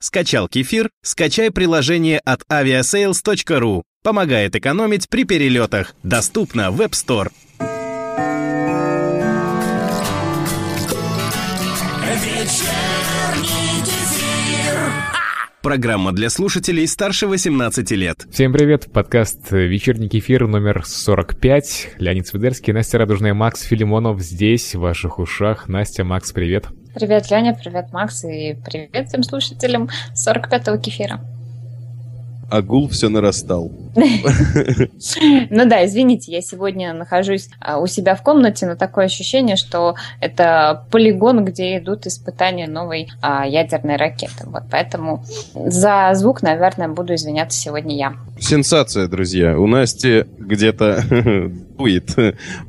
Скачал кефир? Скачай приложение от aviasales.ru. Помогает экономить при перелетах. Доступно в App Store. Программа для слушателей старше 18 лет. Всем привет, подкаст «Вечерний кефир» номер 45. Леонид Свидерский, Настя Радужная, Макс Филимонов здесь, в ваших ушах. Настя, Макс, привет. Привет, Леня, привет, Макс, и привет всем слушателям 45-го кефира а гул все нарастал. Ну да, извините, я сегодня нахожусь а, у себя в комнате, но такое ощущение, что это полигон, где идут испытания новой а, ядерной ракеты. Вот поэтому за звук, наверное, буду извиняться сегодня я. Сенсация, друзья. У Насти где-то дует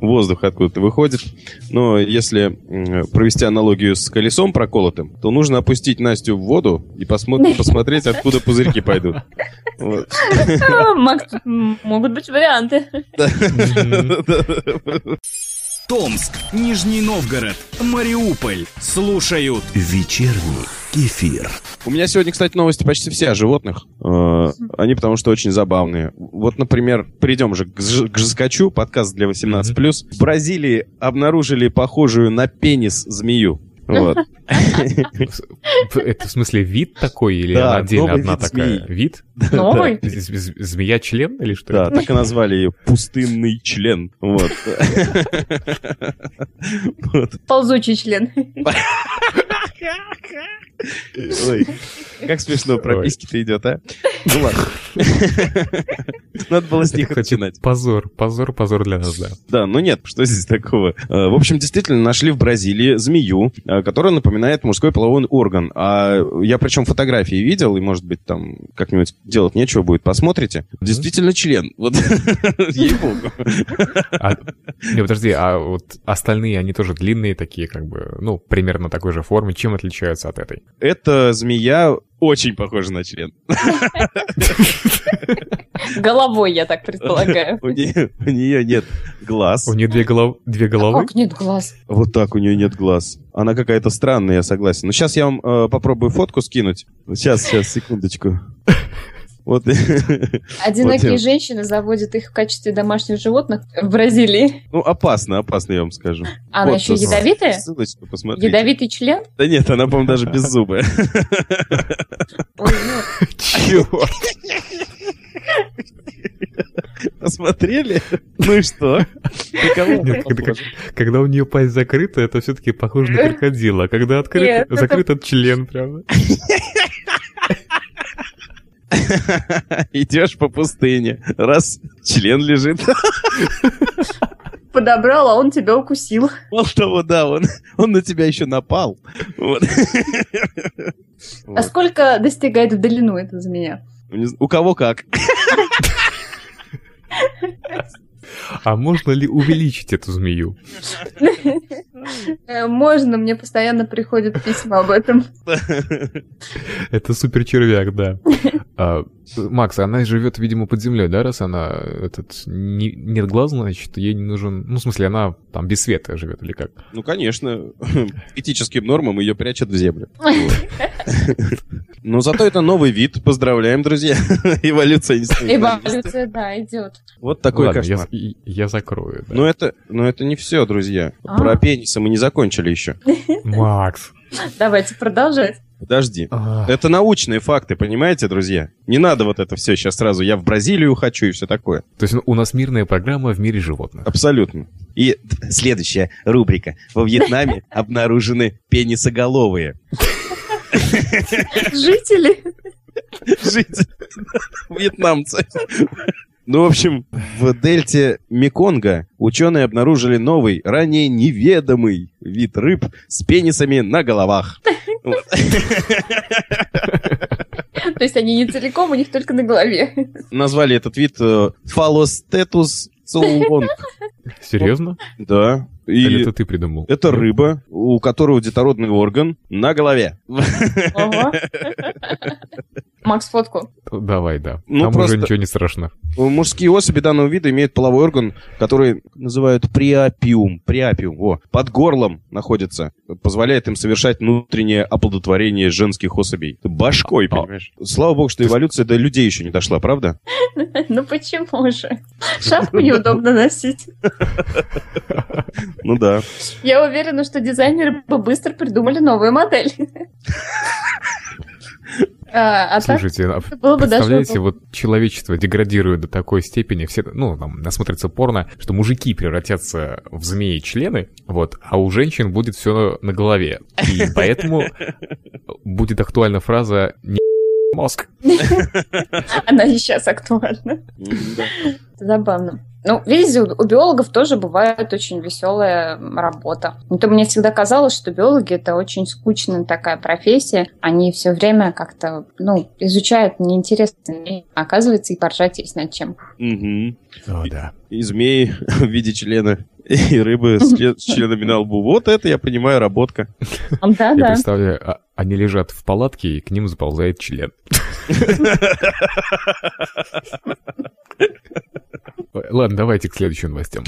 воздух откуда-то выходит. Но если провести аналогию с колесом проколотым, то нужно опустить Настю в воду и посмотреть, откуда пузырьки пойдут. Макс, могут быть варианты. Томск, Нижний Новгород, Мариуполь. Слушают вечерний кефир. У меня сегодня, кстати, новости почти все о животных. Э, они потому что очень забавные. Вот, например, придем же к Жескачу, подкаст для 18+. В Бразилии обнаружили похожую на пенис змею. Вот. Это в смысле вид такой или да, отдельно одна вид такая? Змеи. Вид? Новый? Змея-член или что Да, так и назвали ее пустынный член. Вот. Ползучий член. Ой, как смешно, прописки-то идет, а? Ну ладно. Надо было с них начинать. Позор, позор, позор для нас, да. Да, ну нет, что здесь такого? Э, в общем, действительно, нашли в Бразилии змею, э, которая напоминает мужской половой орган. А я причем фотографии видел, и, может быть, там как-нибудь делать нечего будет, посмотрите. Действительно член. Вот, ей-богу. А, не, подожди, а вот остальные, они тоже длинные такие, как бы, ну, примерно такой же формы. Чем отличаются от этой? Эта змея очень похожа на член. Головой, я так предполагаю. У нее нет глаз. У нее две две головы? Как нет глаз? Вот так у нее нет глаз. Она какая-то странная, я согласен. Ну, сейчас я вам э, попробую фотку скинуть. Сейчас, сейчас, секундочку. Вот. Одинокие вот. женщины заводят их в качестве домашних животных в Бразилии. Ну, опасно, опасно, я вам скажу. А она вот, еще ядовитая? Ссылочку посмотрите. Ядовитый член? Да нет, она, по-моему, даже беззубая. Черт. Посмотрели? Ну и что? Когда у нее пасть закрыта, это все-таки похоже на крокодила. А когда открыт, закрыт от член, правда? Идешь по пустыне, раз член лежит. Подобрал, а он тебя укусил. Вот того, да, он, он на тебя еще напал. Вот. А сколько достигает в длину это за меня? У кого как. А можно ли увеличить эту змею? Э, можно, мне постоянно приходят письма об этом. Это супер червяк, да. А, Макс, она живет, видимо, под землей, да, раз она этот не, нет глаз, значит, ей не нужен. Ну, в смысле, она там без света живет или как? Ну, конечно. Этическим нормам ее прячут в землю. Но зато это новый вид. Поздравляем, друзья. Эволюция не стоит. Эволюция, да, идет. Вот такой кошмар. Я закрою. Но это, но это не все, друзья. А? Про пенисы мы не закончили еще. Макс. Давайте продолжать. Подожди. А... Это научные факты, понимаете, друзья? Не надо вот это все сейчас сразу. Я в Бразилию хочу и все такое. То есть у нас мирная программа в мире животных. Абсолютно. И следующая рубрика. Во Вьетнаме обнаружены пенисоголовые. Жители? Жители. Вьетнамцы. Ну, в общем, в дельте Меконга ученые обнаружили новый, ранее неведомый вид рыб с пенисами на головах. То есть они не целиком, у них только на голове. Назвали этот вид фалостетус цулонг. Серьезно? Да. И Или это ты придумал? Это рыба, у которого детородный орган на голове. Макс, фотку. Давай, да. Ну, Там просто- уже ничего не страшно. Мужские особи данного вида имеют половой орган, который называют приапиум. Приапиум. О, под горлом находится. Позволяет им совершать внутреннее оплодотворение женских особей. Башкой, А. понимаешь? Слава богу, что эволюция до людей еще не дошла, правда? Ну почему же? Шапку неудобно носить. Ну да. Я уверена, что дизайнеры бы быстро придумали новую модель. А а так Слушайте, а было бы даже представляете, вот человечество деградирует до такой степени, все, ну, там, насмотрятся порно, что мужики превратятся в змеи члены, вот, а у женщин будет все на голове. И поэтому будет актуальна фраза «не мозг». она и сейчас актуальна. Забавно. Ну, видите, у биологов тоже бывает очень веселая работа. Ну, то мне всегда казалось, что биологи это очень скучная такая профессия. Они все время как-то, ну, изучают неинтересные. А Оказывается, и поржать есть над чем. Мгм. О, да. И змеи в виде члена, и рыбы с член- с членами на лбу. Вот это, я понимаю, работка. Я Да-да. представляю, а- они лежат в палатке, и к ним заползает член. Ладно, давайте к следующим новостям.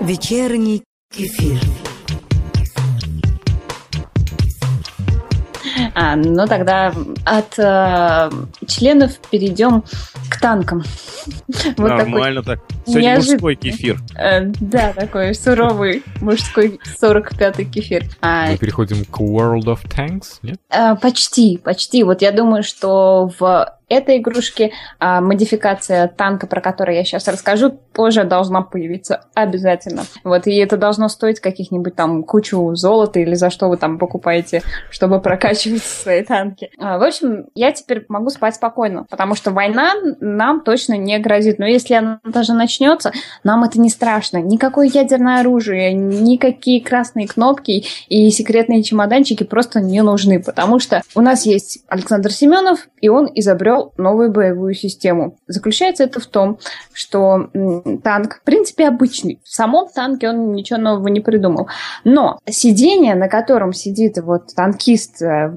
Вечерний кефир. А, ну тогда от э, членов перейдем танкам. Вот такой, Нормально так. Сегодня неожиданный. мужской кефир. э, да, такой суровый мужской 45-й кефир. А, Мы переходим к World of Tanks, нет? Э, Почти, почти. Вот я думаю, что в этой игрушке а, модификация танка, про который я сейчас расскажу, позже должна появиться обязательно. Вот, и это должно стоить каких-нибудь там кучу золота или за что вы там покупаете, чтобы прокачивать свои танки. А, В общем, я теперь могу спать спокойно, потому что война нам точно не грозит. Но если она даже начнется, нам это не страшно. Никакое ядерное оружие, никакие красные кнопки и секретные чемоданчики просто не нужны, потому что у нас есть Александр Семенов, и он изобрел новую боевую систему. Заключается это в том, что танк, в принципе, обычный. В самом танке он ничего нового не придумал. Но сиденье, на котором сидит вот танкист, э,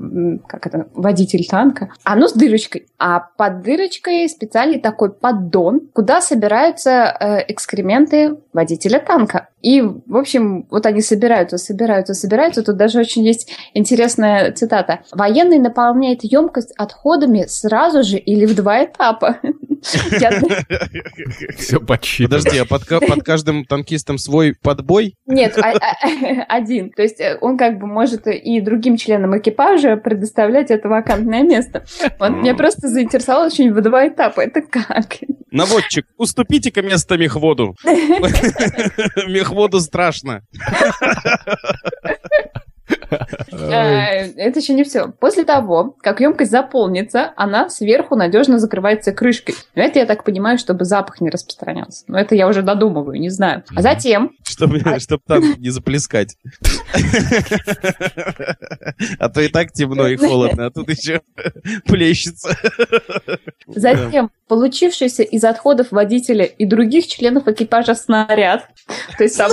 как это, водитель танка, оно с дырочкой. А под дырочкой специальный такой поддон, куда собираются э, экскременты водителя танка. И, в общем, вот они собираются, собираются, собираются. Тут даже очень есть интересная цитата. Военный наполняет емкость отходами сразу же или в два этапа. Все подсчитано. Подожди, а под каждым танкистом свой подбой? Нет, а- а- один. То есть э, он как бы может и другим членам экипажа предоставлять это вакантное место. Вот меня просто заинтересовало очень в два этапа. Это как? Наводчик, уступите-ка место мехводу. Мехводу страшно. Э, Это еще не все. После того, как емкость заполнится, она сверху надежно закрывается крышкой. Но это, я так понимаю, чтобы запах не распространялся. Но это я уже додумываю, не знаю. А затем Чтобы, чтобы танк не заплескать. А то и так темно и холодно, а тут еще плещется. Затем получившийся из отходов водителя и других членов экипажа снаряд, то есть сам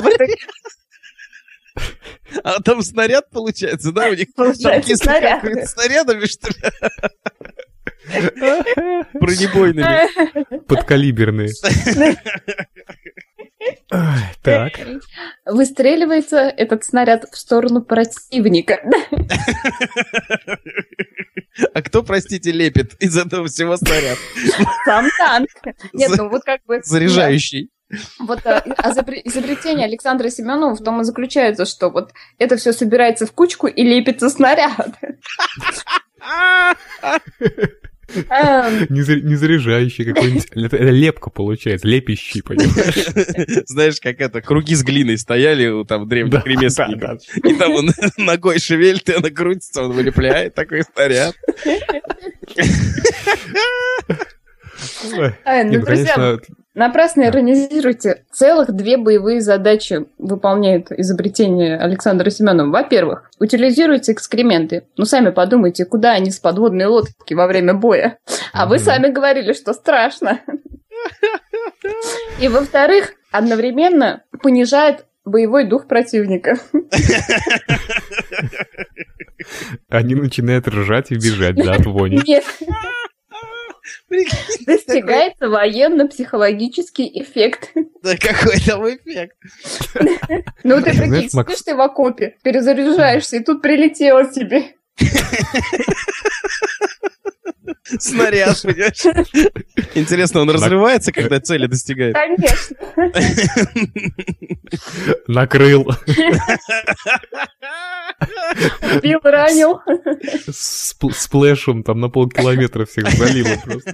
А там снаряд получается, да? У них Получается снаряд. снарядами, что ли? Бронебойными. Подкалиберные. Так. выстреливается этот снаряд в сторону противника. А кто, простите, лепит из этого всего снаряд? Сам танк. Нет, ну вот как бы... Заряжающий. Вот а, изобре- изобретение Александра Семенова в том и заключается, что вот это все собирается в кучку и лепится снаряд. Эм, Не, за- не заряжающий какой-нибудь. Это, это лепка получается, лепящий, понимаешь? Знаешь, как это, круги с глиной стояли у там древних ремесленников. И там он ногой шевелит, и она крутится, он вылепляет такой снаряд. Ой. э, Ну, ну, друзья, конечно, напрасно иронизируйте. Целых две боевые задачи выполняет изобретение Александра Семенова. Во-первых, утилизируйте экскременты. Ну, сами подумайте, куда они с подводной лодки во время боя. А вы сами говорили, что страшно. И во-вторых, одновременно понижает боевой дух противника. они начинают ржать и бежать, да, от вони. Нет, Достигается военно-психологический эффект. Да какой там эффект? Ну ты прикинь, сидишь ты в окопе, перезаряжаешься, и тут прилетело тебе. Снаряд, понимаешь? Интересно, он разрывается, когда цели достигает? Конечно. Накрыл. Убил, ранил. С сплэшем там на полкилометра всех залило просто.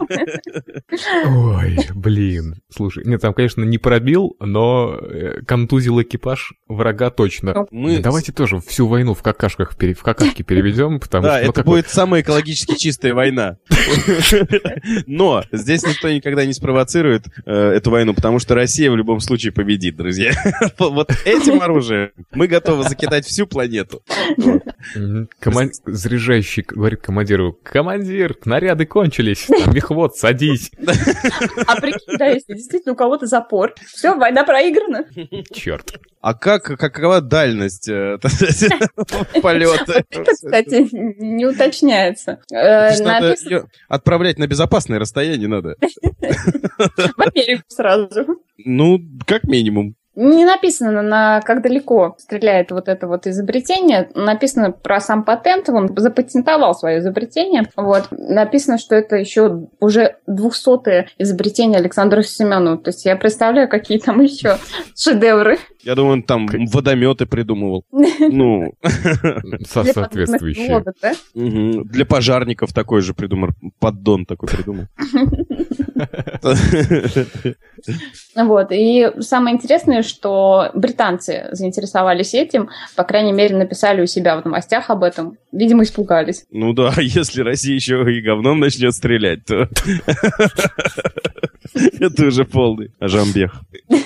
Ой, блин. Слушай, нет, там, конечно, не пробил, но э, контузил экипаж врага точно. Мы... Давайте тоже всю войну в какашках пере- в какашки переведем, потому Да, что... ну, это как будет самая экологически чистая война. Но здесь никто никогда не спровоцирует э, эту войну, потому что Россия в любом случае победит, друзья. Вот этим оружием мы готовы закидать всю планету. Заряжающий говорит командиру, командир, наряды кончились, там, мехвод, садись. А прикинь, да, если действительно у кого-то запор, все, война проиграна. Черт. А как, какова дальность э, полета? Это, кстати, не уточняется. То Э, отправлять на безопасное расстояние надо. в Америку сразу. Ну, как минимум. Не написано, на как далеко стреляет вот это вот изобретение. Написано про сам патент. Он запатентовал свое изобретение. Вот. Написано, что это еще уже двухсотое изобретение Александра Семенова. То есть я представляю, какие там еще шедевры. Я думаю, он там водометы придумывал. Ну, Соответствующие. для пожарников такой же придумал. Поддон такой придумал. Вот. И самое интересное, что британцы заинтересовались этим, по крайней мере, написали у себя в новостях об этом. Видимо, испугались. Ну да, если Россия еще и говном начнет стрелять, то это уже полный жамбех.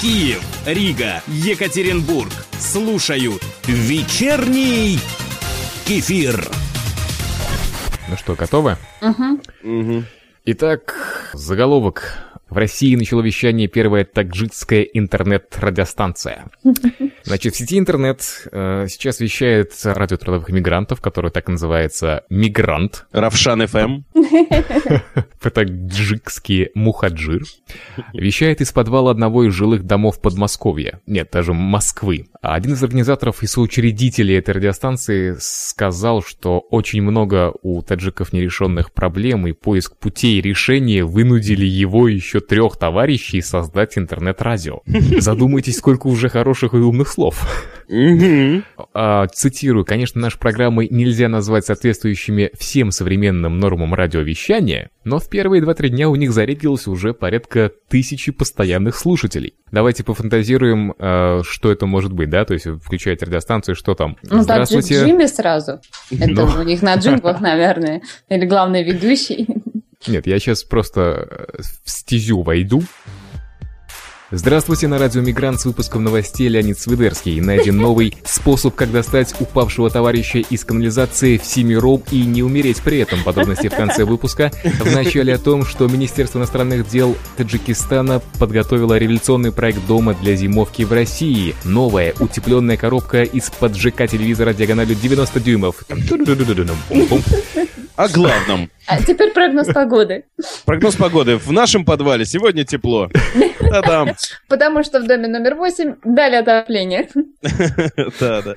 Киев, Рига, Екатеринбург. Слушают вечерний кефир. Ну что, готовы? Мгм. Мгм. Итак, заголовок. В России начало вещание первая таджикская интернет-радиостанция. Значит, в сети интернет э, сейчас вещает радио трудовых мигрантов, которое так и называется «Мигрант». Равшан ФМ. по-таджикски «Мухаджир», вещает из подвала одного из жилых домов Подмосковья, нет, даже Москвы. Один из организаторов и соучредителей этой радиостанции сказал, что очень много у таджиков нерешенных проблем, и поиск путей решения вынудили его и еще трех товарищей создать интернет-радио. Задумайтесь, сколько уже хороших и умных слов. А, цитирую, конечно, наши программы нельзя назвать соответствующими всем современным нормам радиовещания, но в первые 2-3 дня у них зарегилось уже порядка тысячи постоянных слушателей. Давайте пофантазируем, э, что это может быть, да? То есть включать радиостанцию, что там? Ну, так же Джимми сразу. Это Ну. у них на джинглах, наверное. Или главный ведущий. Нет, я сейчас просто э, в стезю войду. Здравствуйте, на радио Мигрант с выпуском новостей Леонид Свидерский. Найден новый способ, как достать упавшего товарища из канализации всемиром и не умереть при этом. Подробности в конце выпуска. В начале о том, что Министерство иностранных дел Таджикистана подготовило революционный проект дома для зимовки в России. Новая утепленная коробка из-под ЖК телевизора диагональю 90 дюймов. О главном. А теперь прогноз погоды. Прогноз погоды. В нашем подвале сегодня тепло. Та-дам. Потому что в доме номер 8 дали отопление. Да, да.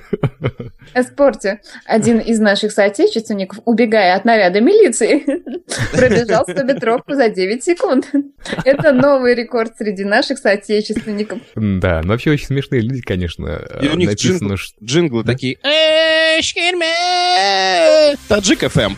О спорте. Один из наших соотечественников, убегая от наряда милиции, пробежал 100-метровку за 9 секунд. Это новый рекорд среди наших соотечественников. Да, но вообще очень смешные люди, конечно. И у них Написано, джингл- что... Джинглы такие. Таджик ФМ.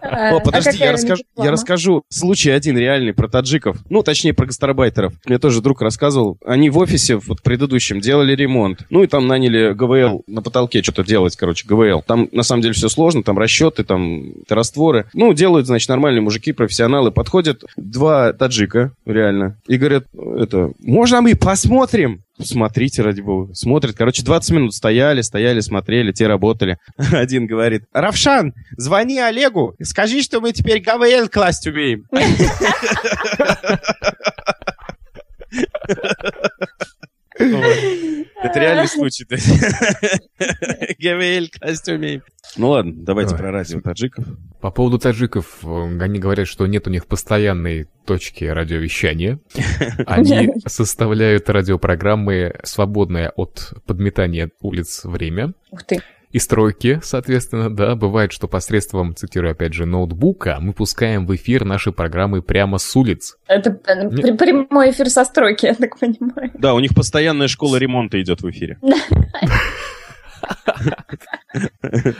О, подожди, а какая я расскажу, я расскажу случай один реальный про таджиков. Ну, точнее, про гастарбайтеров. Мне тоже друг рассказывал. Они в офисе, вот предыдущем, делали ремонт. Ну, и там наняли ГВЛ на потолке что-то делать, короче, ГВЛ. Там, на самом деле, все сложно. Там расчеты, там растворы. Ну, делают, значит, нормальные мужики, профессионалы. Подходят два таджика, реально, и говорят, это, можно мы посмотрим? Смотрите, ради бога. Смотрят. Короче, 20 минут стояли, стояли, смотрели, те работали. Один говорит, Равшан, звони Олегу, скажи, что мы теперь ГВЛ класть умеем. Это реальный случай. то есть. ГВЛ в костюме. Ну ладно, давайте Ой. про радио таджиков. По поводу таджиков, э, они говорят, что нет у них постоянной точки радиовещания. Они составляют радиопрограммы, свободное от подметания улиц время. Ух ты. И стройки, соответственно, да, бывает, что посредством, цитирую опять же, ноутбука мы пускаем в эфир наши программы прямо с улиц. Это э, Не- при- прямой эфир со стройки, я так понимаю. Да, у них постоянная школа ремонта идет в эфире.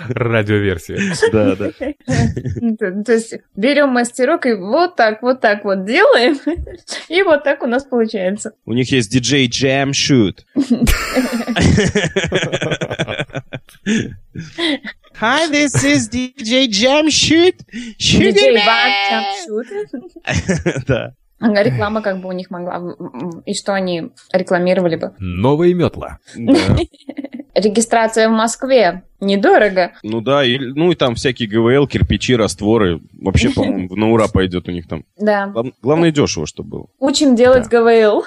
Радиоверсия. Да, да. То то есть берем мастерок и вот так, вот так вот делаем, и вот так у нас получается. У них есть диджей Jam Shoot. Hi, this is DJ Jam Shoot. Диджей Ван Чамшут. Да. А Реклама как бы у них могла... И что они рекламировали бы? Новые метла. Да. Регистрация в Москве. Недорого. Ну да, и, ну и там всякие ГВЛ, кирпичи, растворы. Вообще, по-моему, на ура пойдет у них там. Да. Глав- Главное, дешево, чтобы было. Учим делать ГВЛ.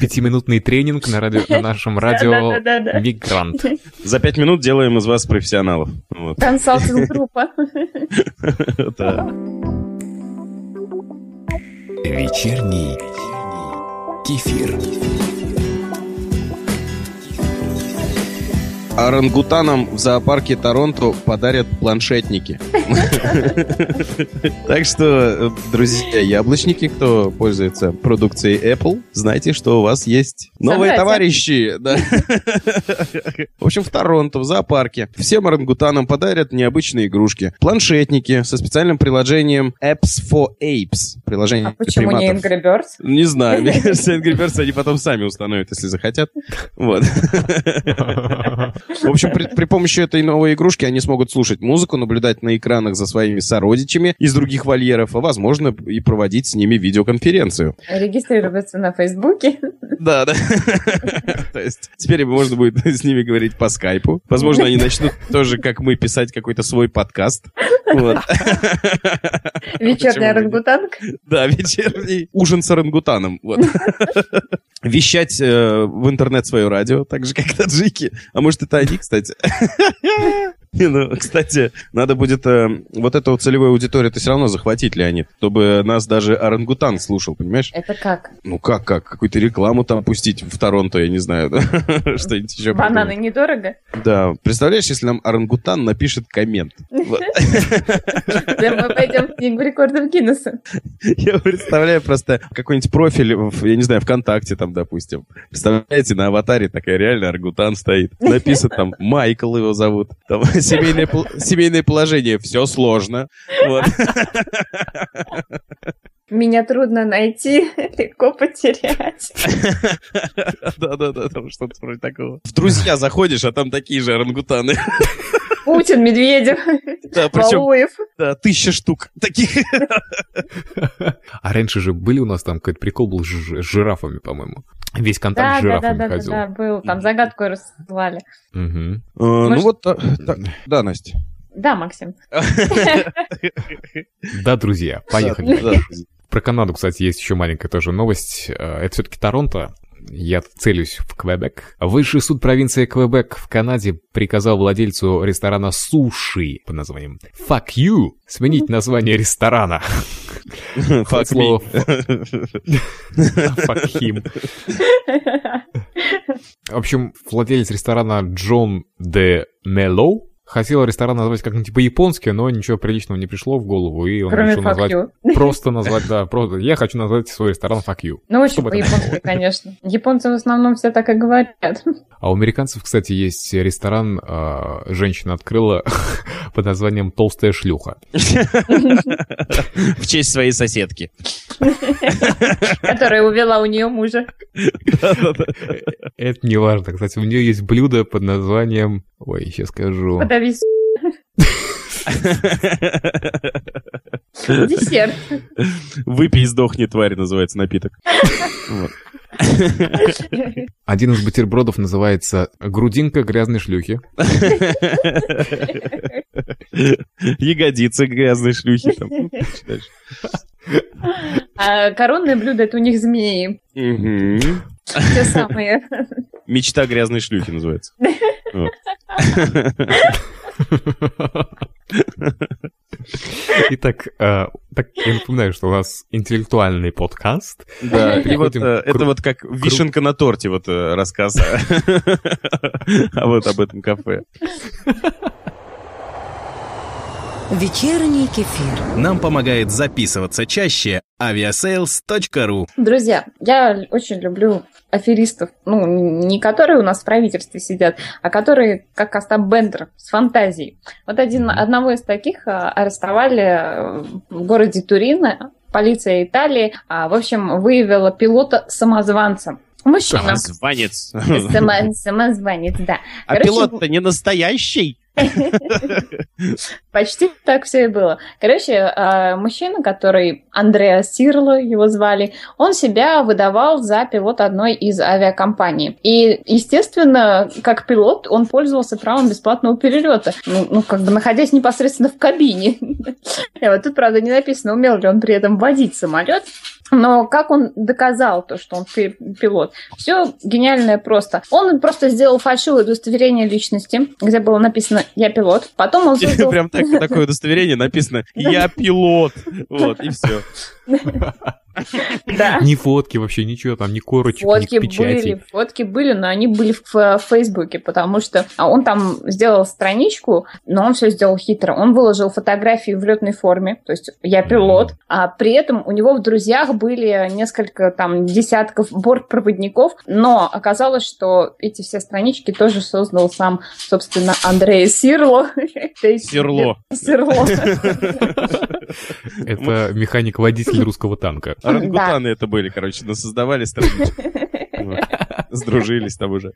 Пятиминутный тренинг на, радио, на нашем радио Да-да-да-да. Мигрант. За пять минут делаем из вас профессионалов. Вот. Консалтинг-группа. Да. Вечерний кефир. Орангутанам в зоопарке Торонто подарят планшетники. Так что, друзья, яблочники, кто пользуется продукцией Apple, знайте, что у вас есть новые товарищи. да. В общем, в Торонто, в зоопарке, всем орангутанам подарят необычные игрушки. Планшетники со специальным приложением Apps for Apes. Приложение А почему не. Angry Birds? Не знаю, мне кажется, Angry Birds они потом сами установят, если захотят. Вот. В общем, при, при помощи этой новой игрушки они смогут слушать музыку, наблюдать на экранах за своими сородичами из других вольеров, а возможно и проводить с ними видеоконференцию. Регистрироваться на Фейсбуке. Да, да. То есть теперь можно будет с ними говорить по скайпу. Возможно, они начнут тоже, как мы, писать какой-то свой подкаст. Вечерний нет? орангутанг. Да, вечерний ужин с орангутаном. Вещать э, в интернет свое радио, так же, как таджики. А может, это они, кстати. Не, ну, кстати, надо будет э, вот эту целевую аудиторию-то все равно захватить, Леонид, чтобы нас даже орангутан слушал, понимаешь? Это как? Ну как, как? Какую-то рекламу там пустить в Торонто, я не знаю, да? Что-нибудь еще. Бананы придумать. недорого? Да. Представляешь, если нам орангутан напишет коммент? Да мы пойдем в книгу рекордов Гиннесса. Я представляю просто какой-нибудь профиль, я не знаю, ВКонтакте там, допустим. Представляете, на аватаре такая реально аргутан стоит. Написано там, Майкл его зовут. Там, семейное, семейное положение, все сложно. Вот. Меня трудно найти, легко потерять. Да-да-да, там что-то вроде такого. В друзья заходишь, а там такие же орангутаны. Путин, Медведев, Да, причем Валуев. да, тысяча штук таких. А раньше же были у нас там какой-то прикол был с жи- с жирафами, по-моему. Весь контакт Да, с да, да, жирафами да, да, ходил. да, был. Там загадку рассылали. Э, Ну вот, так, так. да, Настя. Да, Максим. Да, друзья, поехали. Про Канаду, кстати, есть еще маленькая тоже новость. Э, Это все-таки Торонто. Я целюсь в Квебек. Высший суд провинции Квебек в Канаде приказал владельцу ресторана суши под названием Fuck You сменить название ресторана. Fuck Слово. Fuck him. В общем, владелец ресторана Джон Де Меллоу хотел ресторан назвать как-нибудь по-японски, но ничего приличного не пришло в голову, и он Кроме решил fuck назвать... you. Просто назвать, да, просто... Я хочу назвать свой ресторан Fuck You. Ну, очень по-японски, конечно. Японцы в основном все так и говорят. А у американцев, кстати, есть ресторан, а, женщина открыла под названием «Толстая шлюха». В честь своей соседки. Которая увела у нее мужа. Это не важно. Кстати, у нее есть блюдо под названием... Ой, сейчас скажу. Подавись. Десерт. Выпей и сдохни, тварь, называется напиток. Один из бутербродов называется «Грудинка грязной шлюхи». Ягодицы грязной шлюхи. там. Дальше. А коронное блюдо это у них змеи. Те самые. Мечта грязной шлюхи называется. Итак, э, так я напоминаю, что у нас интеллектуальный подкаст. Да, и вот э, это вот как вишенка на торте, вот э, рассказ а вот об этом кафе. Вечерний кефир. Нам помогает записываться чаще aviasales.ru Друзья, я очень люблю аферистов, ну, не которые у нас в правительстве сидят, а которые, как Остап Бендер, с фантазией. Вот один, одного из таких а, арестовали э, в городе Турино, полиция Италии, а, в общем, выявила пилота-самозванца. Мужчина. Самозванец. Само- Самозванец, да. А пилот-то не настоящий? Почти так все и было. Короче, э, мужчина, который Андреа Сирло его звали, он себя выдавал за пилота одной из авиакомпаний. И, естественно, как пилот, он пользовался правом бесплатного перелета. Ну, ну, как бы находясь непосредственно в кабине. Вот тут, правда, не написано, умел ли он при этом водить самолет. Но как он доказал то, что он пи- пилот? Все гениальное просто. Он просто сделал фальшивое удостоверение личности, где было написано «Я пилот». Потом он создал... Прям так, такое удостоверение написано «Я пилот». Вот, и все. Да. Ни фотки вообще, ничего там, ни корочек, Фотки ни печати. были, фотки были, но они были в, в Фейсбуке, потому что а, он там сделал страничку, но он все сделал хитро. Он выложил фотографии в летной форме, то есть я пилот, а при этом у него в друзьях были несколько там десятков бортпроводников, но оказалось, что эти все странички тоже создал сам, собственно, Андрей Сирло. Сирло. Сирло. Это механик-водитель русского танка. Орангутаны это были, короче, создавали страничку. Сдружились там уже.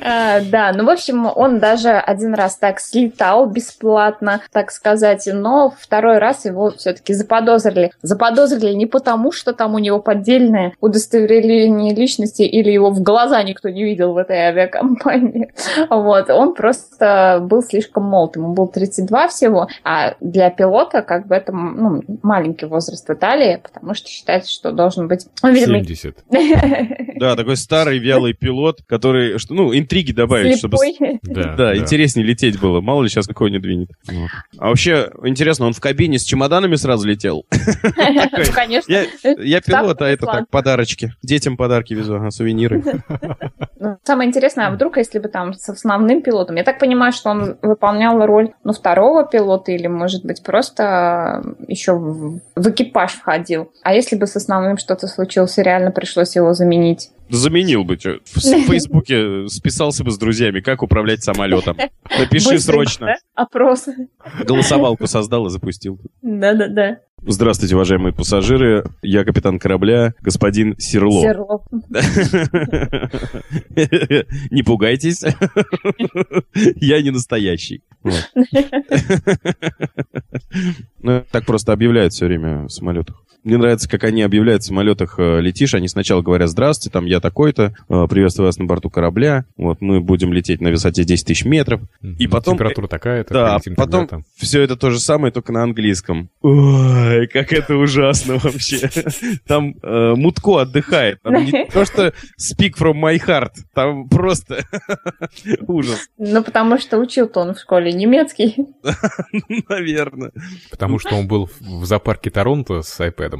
А, Да, ну, в общем, он даже один раз так слетал бесплатно, так сказать, но второй раз его все-таки заподозрили. Заподозрили не потому, что там у него поддельное удостоверение личности или его в глаза никто не видел в этой авиакомпании. Вот, он просто был слишком молод, ему был 32 всего, а для пилота как бы это ну, маленький возраст в Италии, потому что считается, что должен быть... Ну, видимо, 70. Да, такой старый вялый пилот, который, что, ну, интриги добавить, чтобы... с- слепой. Да, Да, интереснее лететь было. Мало ли сейчас какой не двинет. Вот. А вообще, интересно, он в кабине с чемоданами сразу летел? Ну, Конечно. Я, пилот, а это так, подарочки. Детям подарки везу, сувениры. Ну, Самое интересное, а вдруг, если бы там с основным пилотом, я так понимаю, что он выполнял роль, ну, второго пилота или, может быть, просто еще в, в экипаж входил. А если бы с основным что-то случилось, и реально пришлось его заменить? Заменил бы, чё. В Фейсбуке списался бы с друзьями, как управлять самолетом. Напиши срочно. Опрос. Голосовалку создал и запустил. Да-да-да. Здравствуйте, уважаемые пассажиры. Я капитан корабля, господин Сирло. Серлов. Не пугайтесь. Я не настоящий. Ну, так просто объявляют все время в самолетах. Мне нравится, как они объявляют в самолетах э, летишь. Они сначала говорят, здравствуйте, там я такой-то, э, приветствую вас на борту корабля. Вот мы будем лететь на высоте 10 тысяч метров. И потом- Температура такая-то, Да, а полетим потом тогда-то. все это то же самое, только на английском. Ой, как это ужасно вообще. Там э, Мутко отдыхает. Там не то, что speak from my heart. Там просто ужас, Ну, потому что учил-то он в школе немецкий. наверное. Потому что он был в зоопарке Торонто с iPad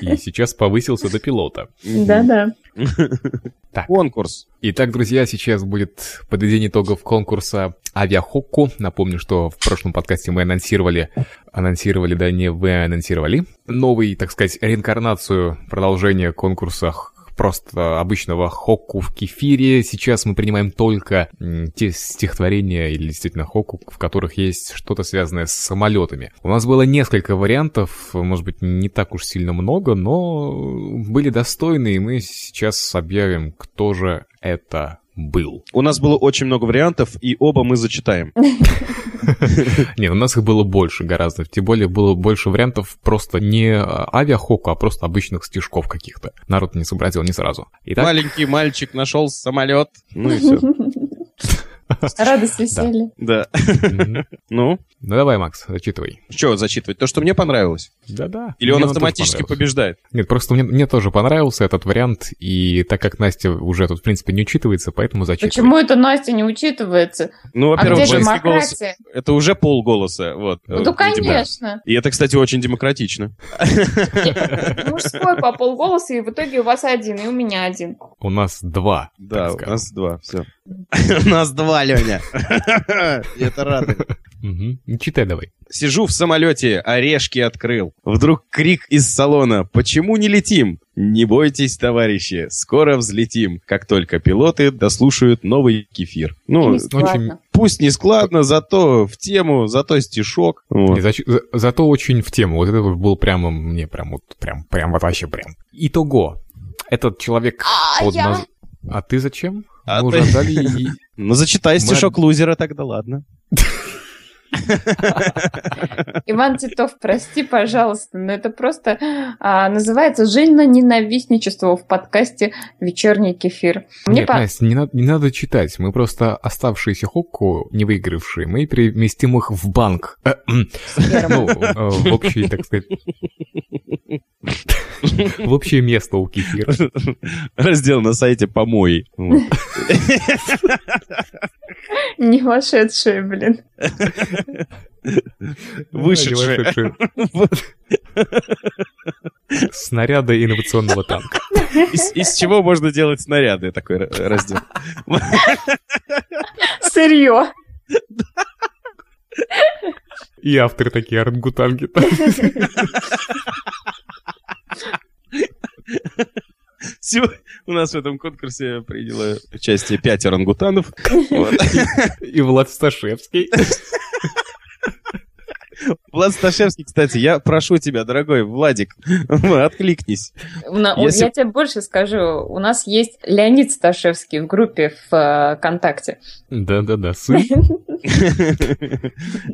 и сейчас повысился до пилота. Да-да. Конкурс. Итак, друзья, сейчас будет подведение итогов конкурса Авиахокку. Напомню, что в прошлом подкасте мы анонсировали, анонсировали, да, не вы анонсировали, новый, так сказать, реинкарнацию продолжения конкурса просто обычного хокку в кефире. Сейчас мы принимаем только те стихотворения или действительно хокку, в которых есть что-то связанное с самолетами. У нас было несколько вариантов, может быть, не так уж сильно много, но были достойны, и мы сейчас объявим, кто же это был. У нас было очень много вариантов, и оба мы зачитаем. Нет, у нас их было больше гораздо. Тем более было больше вариантов просто не а, авиахоку, а просто обычных стишков каких-то. Народ не сообразил не сразу. Итак, Маленький мальчик нашел самолет. Ну и все. Радость, веселье. Да. Ну, Ну давай, Макс, зачитывай. что зачитывать? То, что мне понравилось? Да-да. Или он автоматически побеждает? Нет, просто мне, тоже понравился этот вариант, и так как Настя уже тут, в принципе, не учитывается, поэтому зачитывай. Почему это Настя не учитывается? Ну, А во-первых, голос это уже полголоса. Вот, э, Ну, конечно. И это, кстати, очень демократично. Мужской по полголоса, и в итоге у вас один, и у меня один. У нас два. Да, у нас два, все. У нас два, Леня. И это радует. Ну, Читай давай. Сижу в самолете, орешки открыл. Вдруг крик из салона. Почему не летим? Не бойтесь, товарищи, скоро взлетим, как только пилоты дослушают новый кефир. Ну, Не складно. пусть не складно, зато в тему, зато стишок. Вот. Зач- за- зато очень в тему. Вот это был прямо мне прям вот прям прям вот вообще прям. Итого. Этот человек А под я? наз- А ты зачем? А Мы уже ты- отдали и- Ну, зачитай Мы- стишок лузера, тогда ладно. Иван Титов, прости, пожалуйста, но это просто а, называется «Жильно-ненавистничество» в подкасте «Вечерний кефир». Мне Нет, по- Настя, не надо, не надо читать. Мы просто оставшиеся хокку, не выигравшие, мы переместим их в банк. Ну, э, в общий, так сказать... В общее место у кефира. Раздел на сайте помой. Не вошедшие, блин. Вышедшие. Вышедшие. Снаряды инновационного танка. Из, из чего можно делать снаряды? Такой ра- раздел. Сырье. И авторы такие орангутанги. Сегодня у нас в этом конкурсе приняло участие пять орангутанов. И Влад Сташевский. Влад Сташевский, кстати, я прошу тебя, дорогой Владик, откликнись. У на- Если- Я тебе больше скажу. У нас есть Леонид Сташевский в группе в э, ВКонтакте. Да-да-да, сын.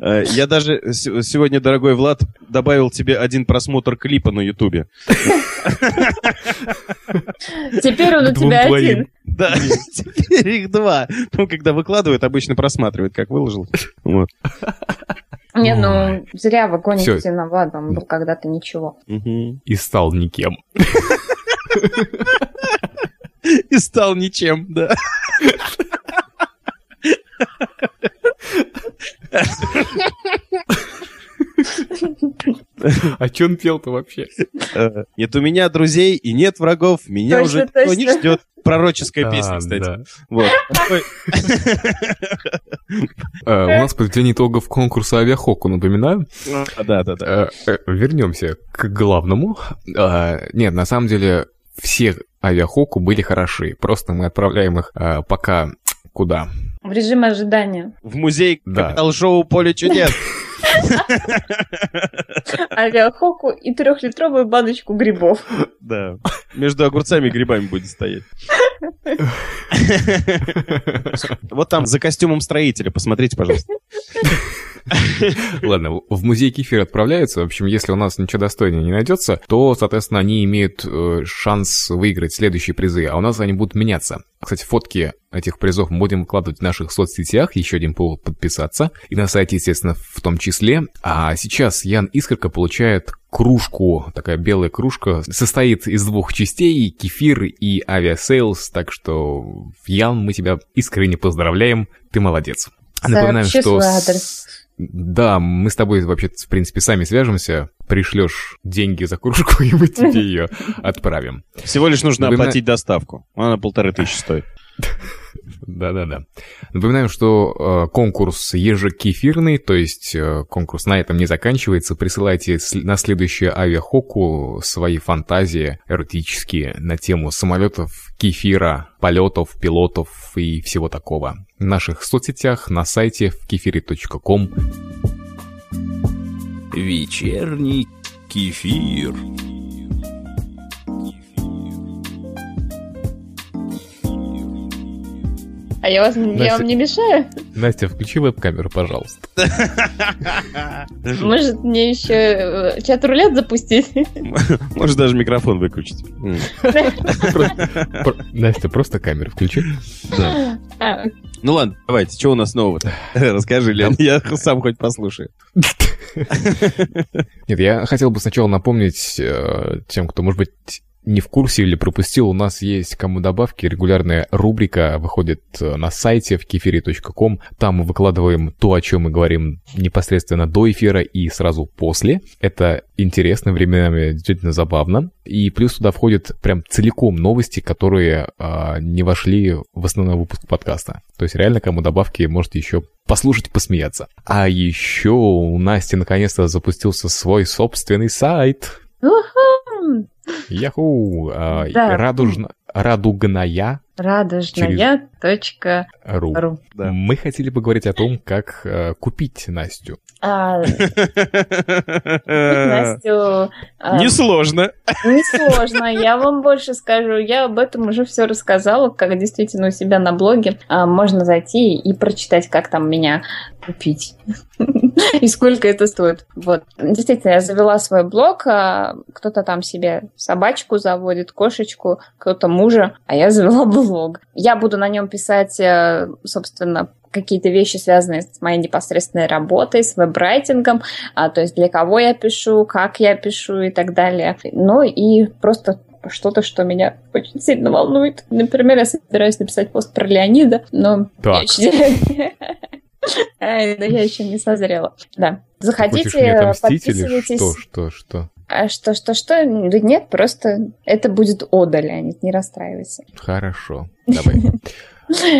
Э, Я даже сегодня, дорогой Влад, добавил тебе один просмотр клипа на Ютубе. Теперь он у тебя один. Да, теперь их два. Ну, когда выкладывают, обычно просматривают, как выложил. Вот. Не, ну, зря вы гоните Всё. на Влада, он был когда-то ничего. И стал никем. И стал ничем, да. А чё он пел-то вообще? Э, Нет у меня друзей и нет врагов, меня уже никто не ждет. Пророческая А, песня, кстати. Вот. Э, У нас подведение итогов конкурса авиахоку, напоминаю. Да, да, да. Э, Вернемся к главному. Э, Нет, на самом деле все авиахоку были хороши. Просто мы отправляем их пока куда? В режим ожидания. В музей Да. капитал-шоу «Поле чудес». Авиахоку и трехлитровую баночку грибов. Да. Между огурцами и грибами будет стоять. Вот там за костюмом строителя, посмотрите, пожалуйста. Ладно, в музей кефир отправляются. В общем, если у нас ничего достойного не найдется, то, соответственно, они имеют э, шанс выиграть следующие призы, а у нас они будут меняться. Кстати, фотки этих призов мы будем выкладывать в наших соцсетях, еще один повод подписаться, и на сайте, естественно, в том числе. А сейчас Ян Искорка получает кружку, такая белая кружка, состоит из двух частей, кефир и Aviasales, так что, Ян, мы тебя искренне поздравляем, ты молодец. Напоминаем, Сообщи что... свой адрес. Да, мы с тобой вообще, в принципе, сами свяжемся, пришлешь деньги за кружку, и мы тебе ее отправим. Всего лишь нужно оплатить доставку. Она полторы тысячи стоит. Да-да-да. Напоминаем, что э, конкурс ежекефирный, то есть э, конкурс на этом не заканчивается. Присылайте на следующее авиахоку свои фантазии эротические на тему самолетов, кефира, полетов, пилотов и всего такого. В наших соцсетях, на сайте в кефире.ком. Вечерний кефир. А я, вас, я Настя- вам не мешаю? Настя, включи веб-камеру, пожалуйста. Может, мне еще э, чат рулет запустить? Можешь даже микрофон выключить. Настя, просто камеру включи. А, Ну ладно, давайте, что у нас нового-то? Расскажи, Лен, я сам хоть послушаю. Нет, я хотел бы сначала напомнить э, тем, кто, может быть, не в курсе или пропустил, у нас есть кому добавки, регулярная рубрика выходит э, на сайте в кефире.ком. Там мы выкладываем то, о чем мы говорим непосредственно до эфира и сразу после. Это интересно, временами действительно забавно. И плюс туда входят прям целиком новости, которые а, не вошли в основной выпуск подкаста. То есть реально кому добавки можете еще послушать, посмеяться. А еще у Насти наконец-то запустился свой собственный сайт. Яху! а, Да. радужно- Радужная.ру. ру. Да. Мы хотели поговорить о том, как э, купить Настю. А, Настю, а, Несложно. Несложно, я вам больше скажу. Я об этом уже все рассказала, как действительно у себя на блоге. А, Можно зайти и прочитать, как там меня купить. И сколько это стоит. Вот. Действительно, я завела свой блог. а Кто-то там себе собачку заводит, кошечку, кто-то мужа, а я завела блог. Я буду на нем писать, э, собственно, какие-то вещи, связанные с моей непосредственной работой, с веб-райтингом, а, то есть для кого я пишу, как я пишу и так далее. Ну и просто что-то, что меня очень сильно волнует. Например, я собираюсь написать пост про Леонида, но Так. я еще... Ай, да я еще не созрела. Да. Заходите, подписывайтесь. что, что, что? А что, что, что? Да нет, просто это будет ода, Леонид, не расстраивайся. Хорошо, давай.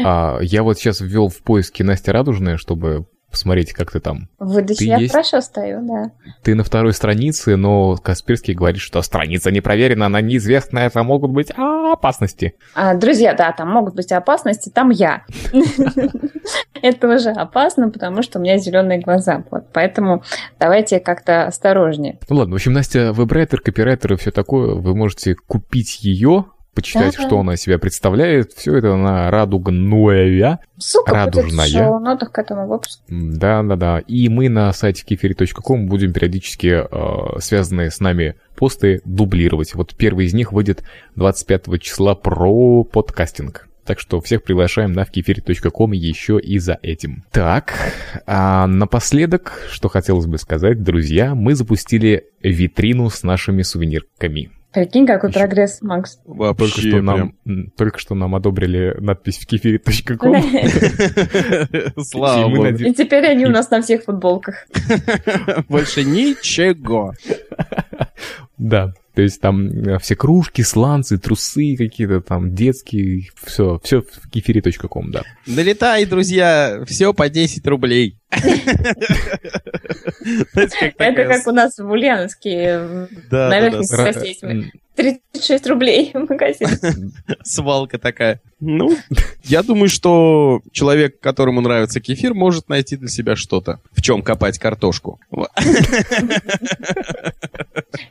А, я вот сейчас ввел в поиске Настя Радужная, чтобы посмотреть, как ты там. В выдаче Ты я есть? хорошо стою, да. Ты на второй странице, но Касперский говорит, что страница не проверена, она неизвестная, там могут быть а, опасности. А, друзья, да, там могут быть опасности, там я. Это уже опасно, потому что у меня зеленые глаза. Вот, поэтому давайте как-то осторожнее. Ну ладно, в общем, Настя вебрайтер, копирайтер и все такое. Вы можете купить ее, почитать, Да-да. что она из себя представляет. Все это на радугная. Ссылка будет в Радужная. шоу-нотах к этому выпуску. Да-да-да. И мы на сайте кефире.ком будем периодически э, связанные с нами посты дублировать. Вот первый из них выйдет 25 числа про подкастинг. Так что всех приглашаем на вкефире.ком еще и за этим. Так, а напоследок, что хотелось бы сказать, друзья, мы запустили витрину с нашими сувенирками. Прикинь, какой Ещё. прогресс, Макс. Только Вообще что, нам, прям. только что нам одобрили надпись в кефире.ком. Слава И богу. И теперь они у нас на всех футболках. Больше ничего. Да, то есть там э, все кружки, сланцы, трусы какие-то там детские, все, все в кефире.ком, да. Налетай, друзья, все по 10 рублей. Это как у нас в Ульяновске. На есть. м, 36 рублей в магазине. свалка такая. Ну, я думаю, что человек, которому нравится кефир, может найти для себя что-то, в чем копать картошку.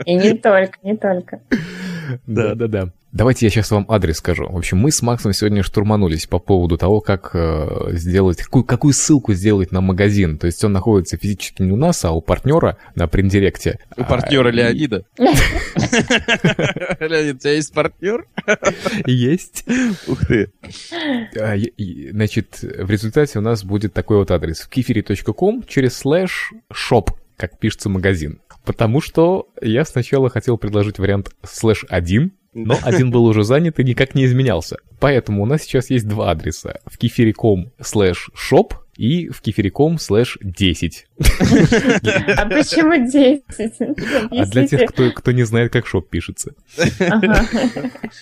И не только, не только. Да, да, да. Давайте я сейчас вам адрес скажу. В общем, мы с Максом сегодня штурманулись по поводу того, как э, сделать, какую, какую ссылку сделать на магазин. То есть он находится физически не у нас, а у партнера на Приндиректе. У партнера Леонида. Леонид, у тебя есть партнер? Есть. Ух ты. А, Значит, в результате у нас будет такой вот адрес. kefiri.com через слэш shop, как пишется магазин. Потому что я сначала хотел предложить вариант слэш 1, но один был уже занят и никак не изменялся. Поэтому у нас сейчас есть два адреса. В kefiri.com слэш shop и в kefiri.com слэш 10. А почему 10? А для тех, кто, кто не знает, как шоп пишется. Ага.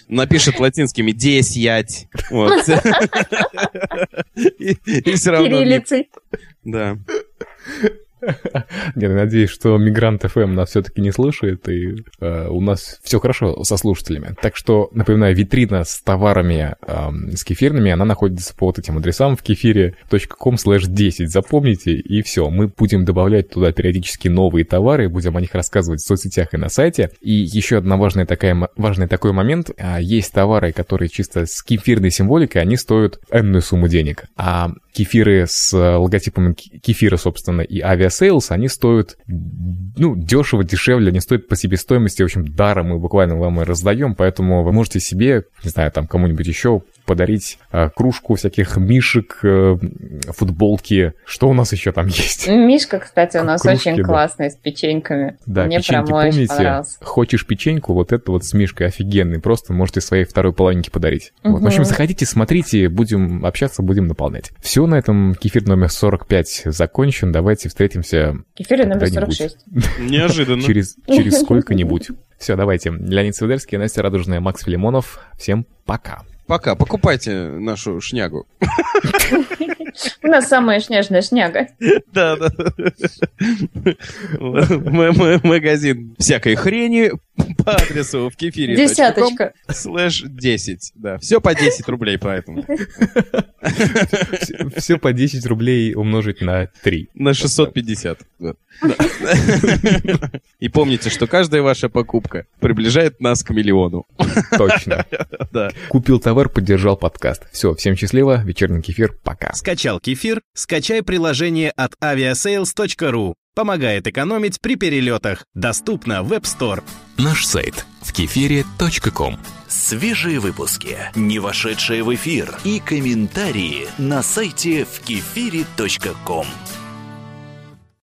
Напишет латинскими «десять». Вот. И все равно... Кириллицей. Да. Я надеюсь, что Мигрант ФМ нас все-таки не слышит, и э, у нас все хорошо со слушателями. Так что, напоминаю, витрина с товарами эм, с кефирными, она находится по вот этим адресам в кефире.com slash 10. Запомните, и все. Мы будем добавлять туда периодически новые товары, будем о них рассказывать в соцсетях и на сайте. И еще одна важная такая, важный такой момент. А, Есть товары, которые чисто с кефирной символикой, они стоят энную сумму денег. А кефиры с э, логотипом ке- кефира, собственно, и Aviasales, они стоят, ну, дешево, дешевле, они стоят по себестоимости, в общем, даром мы буквально вам и раздаем, поэтому вы можете себе, не знаю, там, кому-нибудь еще подарить э, кружку всяких мишек, э, футболки. Что у нас еще там есть? Мишка, кстати, у нас Кружки, очень да. классный с печеньками. Да, Мне печеньки, прям очень помните? понравился. Хочешь печеньку, вот это вот с мишкой офигенный. Просто можете своей второй половинке подарить. Вот. В общем, заходите, смотрите, будем общаться, будем наполнять. Все, на этом кефир номер 45 закончен. Давайте встретимся Кефир номер Когда-нибудь. 46. Неожиданно. через, через сколько-нибудь. Все, давайте. Леонид Свидерский, Настя Радужная, Макс Филимонов. Всем пока. Пока, покупайте нашу шнягу. У нас самая снежная шняга. Да, да. Магазин всякой хрени по адресу в кефире. Десяточка. Слэш 10. Да, все по 10 рублей поэтому. Все по 10 рублей умножить на 3. На 650. Да. И помните, что каждая ваша покупка приближает нас к миллиону. Точно. Да. Купил товар, поддержал подкаст. Все, всем счастливо. Вечерний кефир. Пока. Скачал кефир? Скачай приложение от aviasales.ru. Помогает экономить при перелетах. Доступно в App Store. Наш сайт в кефире.ком. Свежие выпуски, не вошедшие в эфир и комментарии на сайте в кефире.ком.